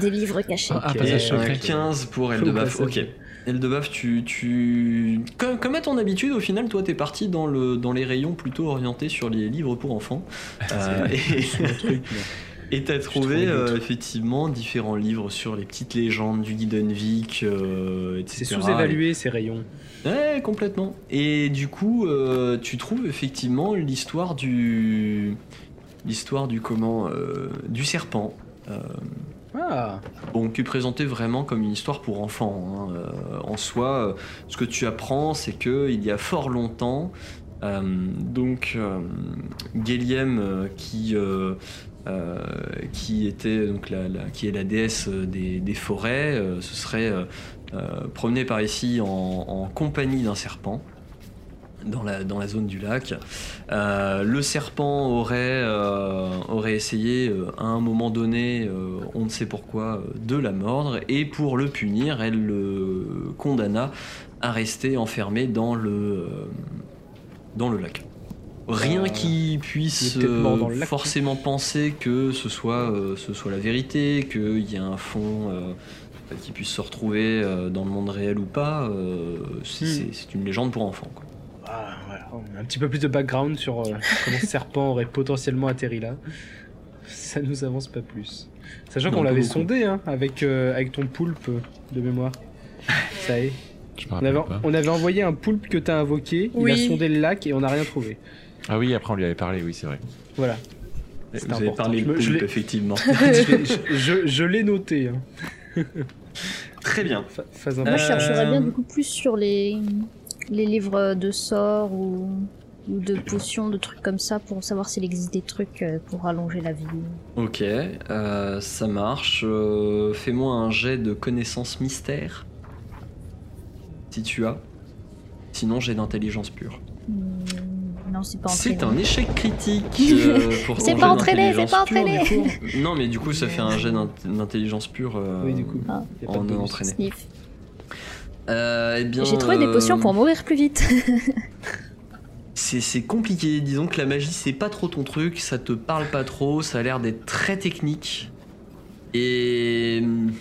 Des livres cachés. Ah, un secret. 15 pour Faux Eldebaf. Ok. Eldebaf, tu, tu... Comme, comme à ton habitude, au final, toi, t'es parti dans, le, dans les rayons plutôt orientés sur les livres pour enfants? Euh, et- t'as trouvé euh, effectivement différents livres sur les petites légendes du Guidenvik, euh, etc. C'est sous-évalué ces rayons. Ouais, complètement. Et du coup, euh, tu trouves effectivement l'histoire du, l'histoire du comment, euh, du serpent. Ah, est présenté vraiment comme une histoire pour enfants. hein. Euh, en soi, euh, ce que tu apprends, c'est que il y a fort longtemps, euh, donc euh, qui était donc la, est la déesse des, forêts, se serait euh, euh, promené par ici en compagnie d'un serpent. Dans la, dans la zone du lac. Euh, le serpent aurait, euh, aurait essayé euh, à un moment donné, on ne sait pourquoi, de la mordre et pour le punir, elle le condamna à rester enfermé dans le, dans le lac. Rien qui puisse lac, forcément penser que ce soit, ce soit la vérité, qu'il y a un fond qui puisse se retrouver dans le monde réel ou pas. c'est Hmm. c'est- une légende pour enfants. Quoi. Un petit peu plus de background sur euh, comment ce serpent aurait potentiellement atterri là. Ça nous avance pas plus. Sachant qu'on l'avait beaucoup. sondé hein, avec, euh, avec ton poulpe euh, de mémoire. Ça y est. On avait, pas. on avait envoyé un poulpe que t'as invoqué, il Oui. a sondé le lac et on n'a rien trouvé. Ah oui, après on lui avait parlé, oui, c'est vrai. Voilà. Vous avez parlé de poulpe, effectivement. je je- je l'ai noté. hein. Très bien. Phase Moi, je chercherais bien du coup plus sur les, les livres de sorts ou, ou de potions, de trucs comme ça pour savoir s'il existe des trucs euh, pour allonger la vie. Ok, euh, ça marche. Euh, Fais-moi un jet de connaissance mystère. Si tu as. Sinon, j'ai d'intelligence pure. Hmm, non, c'est pas C'est entraînant. un échec critique. euh, pour C'est pas entraîné, c'est pas entraîné. Non, mais du coup, ça fait un jet d'int- d'intelligence pure. euh, Oui, du coup. Ah. Y a pas de en entraîné. Sniff. Euh, eh bien, J'ai trouvé des euh, potions pour mourir plus vite. C'est compliqué, disons que la magie c'est pas trop ton truc, ça te parle pas trop, ça a l'air d'être très technique. Et. hum,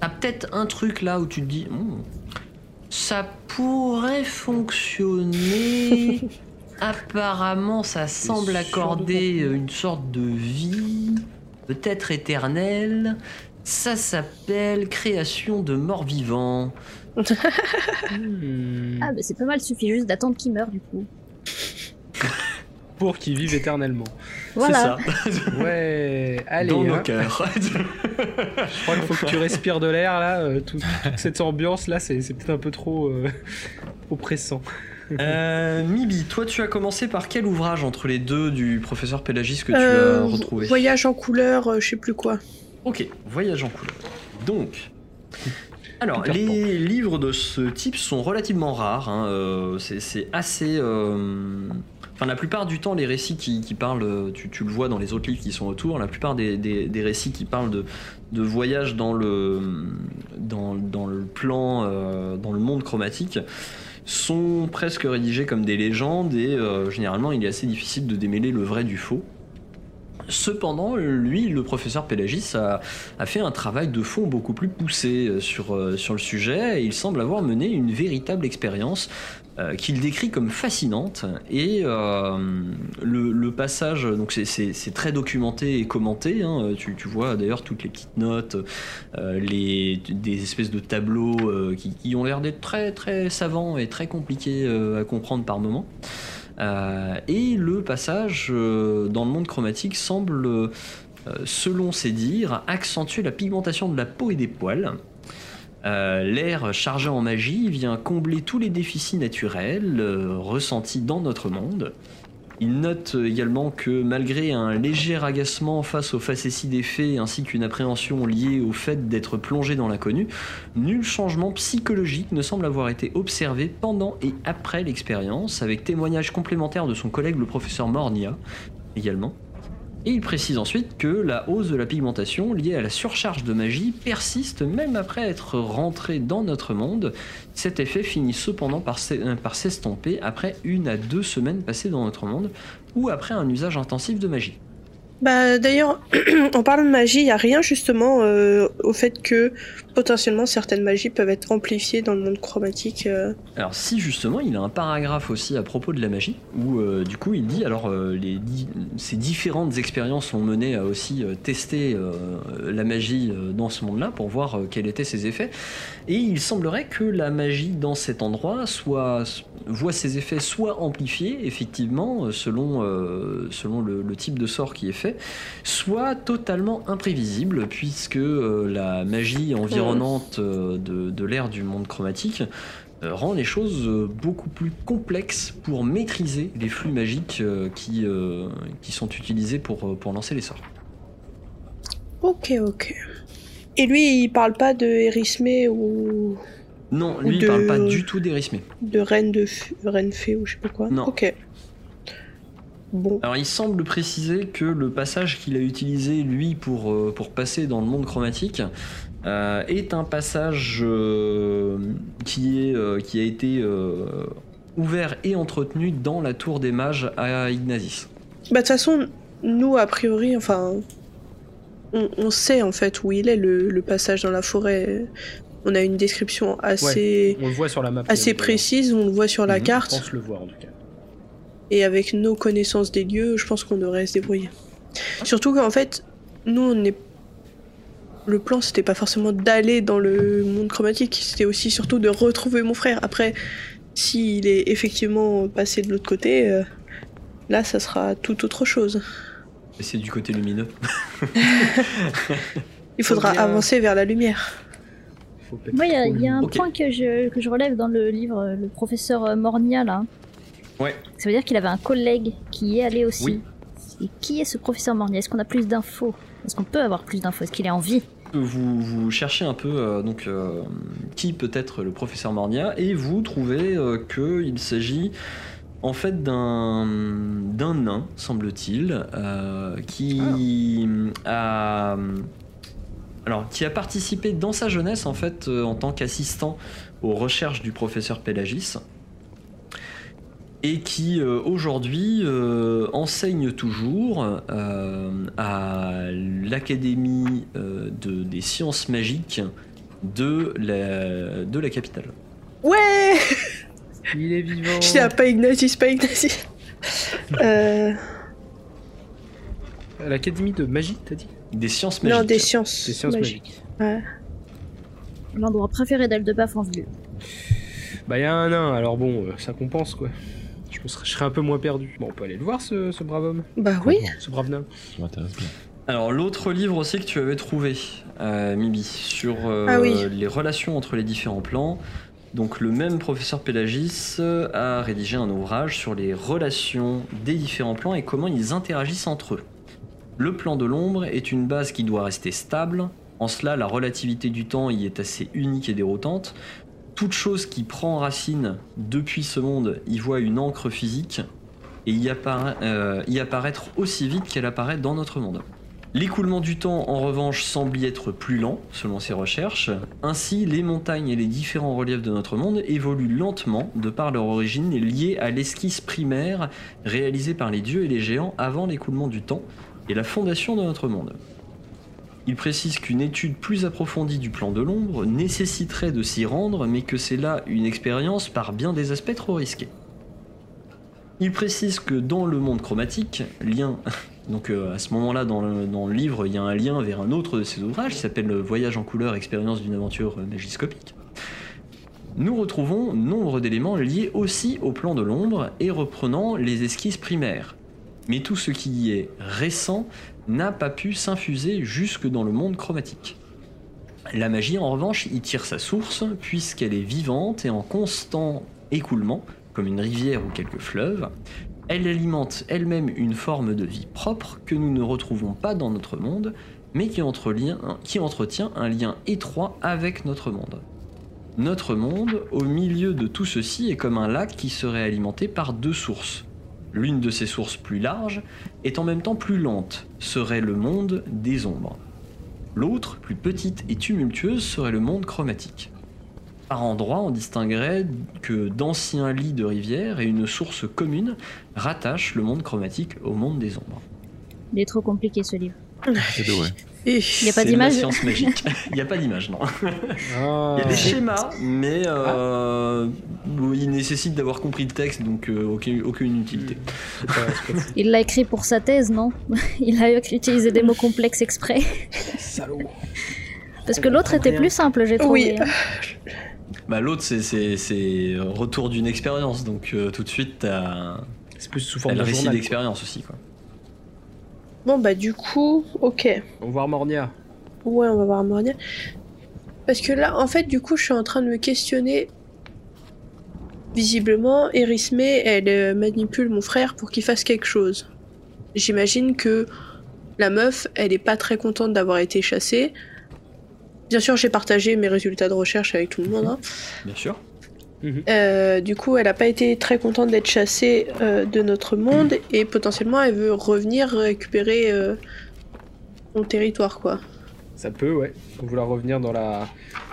T'as peut-être un truc là où tu te dis. Hmm, ça pourrait fonctionner. Apparemment, ça semble accorder une sorte de vie, peut-être éternelle. Ça s'appelle création de morts vivants. Hmm. ah, bah c'est pas mal, suffit juste d'attendre qu'il meure du coup. Pour qu'ils vivent éternellement. Voilà. C'est ça. Ouais, allez. Dans nos hein. cœurs. Je crois qu'il faut que tu respires de l'air là. euh, tout- toute cette ambiance là, c'est c'est peut-être un peu trop euh, oppressant. Euh, Mibi, toi tu as commencé par quel ouvrage entre les deux du professeur Pélagis que tu Euh, as retrouvé? Voyage en couleur, euh, je sais plus quoi. Ok, Voyage en couleur. Donc, alors les livres de ce type sont relativement rares. hein, euh, c'est- assez. euh, Enfin, la plupart du temps, les récits qui, qui parlent, euh, tu, tu le vois dans les autres livres qui sont autour, la plupart des, des- des récits qui parlent de, de voyage dans le, dans, dans le plan, euh, dans le monde chromatique, sont presque rédigés comme des légendes et généralement il est assez difficile de démêler le vrai du faux. Cependant, lui, le professeur Pélagis, a, fait un travail de fond beaucoup plus poussé euh, sur, euh, sur le sujet et il semble avoir mené une véritable expérience euh, qu'il décrit comme fascinante. Et le, passage, donc c'est- très documenté et commenté. hein. Tu, vois d'ailleurs toutes les petites notes, les, des espèces de tableaux qui, qui ont l'air d'être très très savants et très compliqués à comprendre par moments. Euh, et le passage euh, dans le monde chromatique semble, euh, selon ses dires, accentuer la pigmentation de la peau et des poils. L'air chargé en magie vient combler tous les déficits naturels ressentis dans notre monde. Il note également que malgré un léger agacement face aux facéties des faits ainsi qu'une appréhension liée au fait d'être plongé dans l'inconnu, nul changement psychologique ne semble avoir été observé pendant et après l'expérience, avec témoignage complémentaire de son collègue le professeur Mornia également. Et il précise ensuite que la hausse de la pigmentation liée à la surcharge de magie persiste même après être rentré dans notre monde. Cet effet finit cependant euh, par s'estomper après une à deux semaines passées dans notre monde ou après un usage intensif de magie. Bah d'ailleurs, en parlant de magie, il y a rien justement euh, au fait que potentiellement certaines magies peuvent être amplifiées dans le monde chromatique. euh. Alors si justement, il a un paragraphe aussi à propos de la magie, où euh, du coup il dit, alors euh, les ces différentes expériences ont mené à aussi tester la magie dans ce monde-là pour voir quels étaient ses effets, et il semblerait que la magie dans cet endroit soit voit ses effets soit amplifiés effectivement selon, selon le, le type de sort qui est fait, soit totalement imprévisible puisque la magie environnante euh, de, de l'ère du monde chromatique euh, rend les choses euh, beaucoup plus complexes pour maîtriser les flux magiques qui, qui sont utilisés pour, pour lancer les sorts. Ok, ok. Et lui, il parle pas de Erismé ou Non, Ou lui il de- parle pas du tout d'Erismé. de Reine de F- Reine Fée ou je sais pas quoi. Non. Ok. Bon. Alors il semble préciser que le passage qu'il a utilisé lui pour, pour passer dans le monde chromatique euh, est un passage euh, qui, est, euh, qui a été euh, ouvert et entretenu dans la tour des mages à Ignazis. Bah de toute façon, nous a priori, enfin, on, on sait en fait où il est le, le passage dans la forêt. On a une description assez On le voit sur la map. assez précise, on le voit sur la Mhm, Je carte. pense le voir en tout cas. Et avec nos connaissances des lieux, je pense qu'on devrait se débrouiller. Surtout qu'en fait, nous, on est. Le plan, c'était pas forcément d'aller dans le monde chromatique, c'était aussi surtout de retrouver mon frère. Après, s'il est effectivement passé de l'autre côté, euh, là, ça sera tout autre chose. Et c'est du côté lumineux. Il faudra bien. avancer vers la lumière. Moi, il y a, y un point que je, que je relève dans le livre, euh, le professeur euh, Mornia, là. Ouais. Ça veut dire qu'il avait un collègue qui y est allé aussi. Oui. Et qui est ce professeur Mornia? Est-ce qu'on a plus d'infos? Est-ce qu'on peut avoir plus d'infos? Est-ce qu'il est en vie? Vous, vous cherchez un peu euh, donc euh, qui peut être le professeur Mornia et vous trouvez euh, qu'il s'agit en fait d'un d'un nain, semble-t-il, euh, qui a alors qui a participé dans sa jeunesse en fait en tant qu'assistant aux recherches du professeur Pélagis et qui euh, aujourd'hui euh, enseigne toujours euh, à l'Académie euh, de, des sciences magiques de la, de la capitale. Ouais Il est vivant. Je dis ah, pas Ignatius, pas Ignatius. euh, À L'académie de magie, t'as dit? Des sciences magiques. non, des sciences. Des sciences magiques. magiques. Ouais. L'endroit préféré d'Eldebaf en vue. Bah, il y a un nain, alors bon, euh, ça compense quoi. Je, me serais, je serais un peu moins perdu. Bon, on peut aller le voir, ce, ce brave homme, Bah oui. ce brave nain. Ça m'intéresse bien. Alors l'autre livre aussi que tu avais trouvé, euh, Mibi, sur euh, Ah oui. les relations entre les différents plans. Donc le même professeur Pélagis a rédigé un ouvrage sur les relations des différents plans et comment ils interagissent entre eux. Le plan de l'ombre est une base qui doit rester stable. En cela, la relativité du temps y est assez unique et déroutante. Toute chose qui prend racine depuis ce monde y voit une encre physique et euh, y apparaître aussi vite qu'elle apparaît dans notre monde. L'écoulement du temps, en revanche, semble y être plus lent, selon ses recherches. Ainsi, les montagnes et les différents reliefs de notre monde évoluent lentement, de par leur origine liée à l'esquisse primaire réalisée par les dieux et les géants avant l'écoulement du temps, et la fondation de notre monde. Il précise qu'une étude plus approfondie du plan de l'ombre nécessiterait de s'y rendre, mais que c'est là une expérience par bien des aspects trop risquée. Il précise que dans le monde chromatique, lien. Donc euh, à ce moment-là, dans le, dans le livre, il y a un lien vers un autre de ses ouvrages qui s'appelle Voyage en couleur, expérience d'une aventure euh, magiscopique. Nous retrouvons nombre d'éléments liés aussi au plan de l'ombre et reprenant les esquisses primaires. Mais tout ce qui y est récent n'a pas pu s'infuser jusque dans le monde chromatique. La magie, en revanche, y tire sa source, puisqu'elle est vivante et en constant écoulement, comme une rivière ou quelques fleuves. Elle alimente elle-même une forme de vie propre que nous ne retrouvons pas dans notre monde, mais qui, qui entretient un lien étroit avec notre monde. Notre monde, au milieu de tout ceci, est comme un lac qui serait alimenté par deux sources. L'une de ces sources plus larges est en même temps plus lente, serait le monde des ombres. L'autre, plus petite et tumultueuse, serait le monde chromatique. Par endroits, on distinguerait que d'anciens lits de rivières et une source commune rattachent le monde chromatique au monde des ombres. Il est trop compliqué ce livre. C'est ouais. Et- Y a pas d'image science magique. Il n'y a pas d'image, non. Ah. Il y a des schémas, mais euh, bon, il nécessite d'avoir compris le texte, donc euh, aucune, aucune utilité. Fou. Il l'a écrit pour sa thèse, non? Il a utilisé des mots complexes exprès. Salaud. Parce que l'autre était plus simple, j'ai trouvé. Oui. hein. Bah, L'autre, c'est- retour d'une expérience, donc euh, tout de suite, t'as C'est plus sous forme le de récit d'expérience aussi. Quoi. Bon, bah, du coup, ok. On va voir Mornia. Ouais, on va voir Mornia. Parce que là, en fait, du coup, je suis en train de me questionner. Visiblement, Erisme, elle euh, manipule mon frère pour qu'il fasse quelque chose. J'imagine que la meuf, elle est pas très contente d'avoir été chassée. Bien sûr, j'ai partagé mes résultats de recherche avec tout le monde. hein. Bien sûr. Euh, du coup, elle a pas été très contente d'être chassée euh, de notre monde et potentiellement, elle veut revenir récupérer euh, son territoire, quoi. Ça peut, ouais. Vouloir revenir dans la,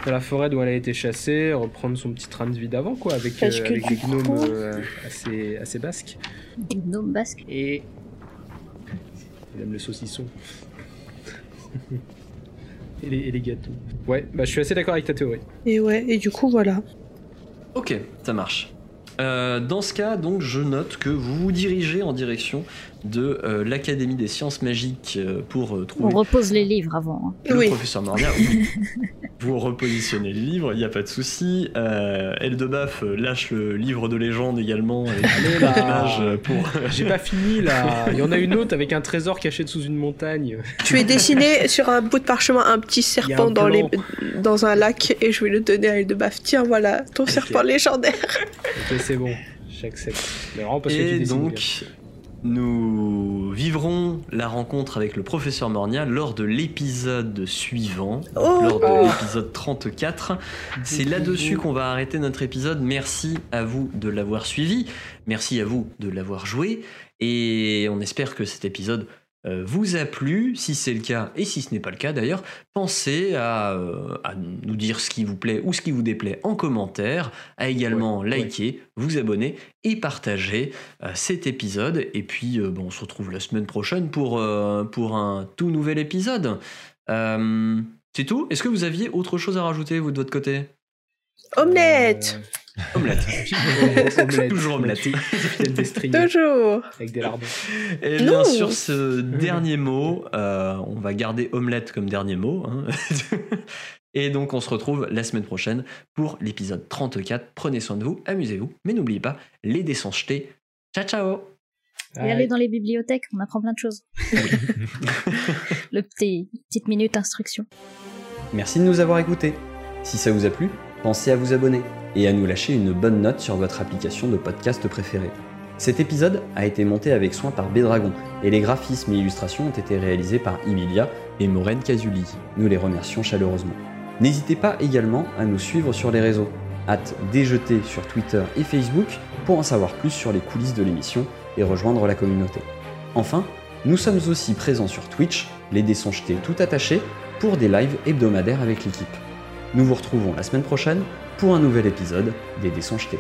dans la forêt d'où elle a été chassée, reprendre son petit train de vie d'avant, quoi, avec, euh, avec des gnomes coup- euh, assez, assez basques. Des gnomes basques. Et. Il aime le saucisson. et, les, et les gâteaux. Ouais, bah je suis assez d'accord avec ta théorie. Et ouais, et du coup, voilà. Ok, ça marche. Euh, dans ce cas, donc, je note que vous vous dirigez en direction de euh, l'Académie des sciences magiques euh, pour euh, On trouver repose les livres avant. hein. le Oui. professeur Mornia. Oui. vous repositionnez le livre, il n'y a pas de souci. Euh, Eldebaf lâche le livre de légende également Allez, là. pour. J'ai pas fini là. Il y en a une autre avec un trésor caché sous une montagne. Je vais dessiner sur un bout de parchemin un petit serpent un dans, les... un lac et je vais le donner à Eldebaf. Tiens, voilà, ton serpent légendaire. Ok, c'est bon. J'accepte. Mais vraiment parce que tu Et dessines bien. donc, nous vivrons la rencontre avec le professeur Mornia lors de l'épisode suivant, Oh. lors de Oh. l'épisode 34. C'est là-dessus qu'on va arrêter notre épisode. Merci à vous de l'avoir suivi. Merci à vous de l'avoir joué. Et on espère que cet épisode vous a plu. Si c'est le cas, et si ce n'est pas le cas d'ailleurs, pensez à, euh, à nous dire ce qui vous plaît ou ce qui vous déplaît en commentaire, à également Ouais, liker, vous abonner et partager euh, cet épisode. Et puis, euh, bon, on se retrouve la semaine prochaine pour, euh, pour un tout nouvel épisode. Euh, c'est tout? Est-ce que vous aviez autre chose à rajouter, vous, de votre côté? Omelette Omelette. Omelette. Toujours omelette. Toujours avec des lardons. Et Non. bien sur ce dernier mot, euh, on va garder omelette comme dernier mot. hein. Et donc on se retrouve la semaine prochaine pour l'épisode 34. Prenez soin de vous, amusez-vous, mais n'oubliez pas, les dés sont jetés. Ciao ciao Et aller dans les bibliothèques, on apprend plein de choses. Le petit petite minute instruction. Merci de nous avoir écoutés. Si ça vous a plu, pensez à vous abonner et à nous lâcher une bonne note sur votre application de podcast préférée. Cet épisode a été monté avec soin par Bédragon et les graphismes et illustrations ont été réalisés par Emilia et Maureen Casuli. Nous les remercions chaleureusement. N'hésitez pas également à nous suivre sur les réseaux. Hâte déjeter sur Twitter et Facebook pour en savoir plus sur les coulisses de l'émission et rejoindre la communauté. Enfin, nous sommes aussi présents sur Twitch, les dés sont jetés tout attachés, pour des lives hebdomadaires avec l'équipe. Nous vous retrouvons la semaine prochaine pour un nouvel épisode des dés sont jetés.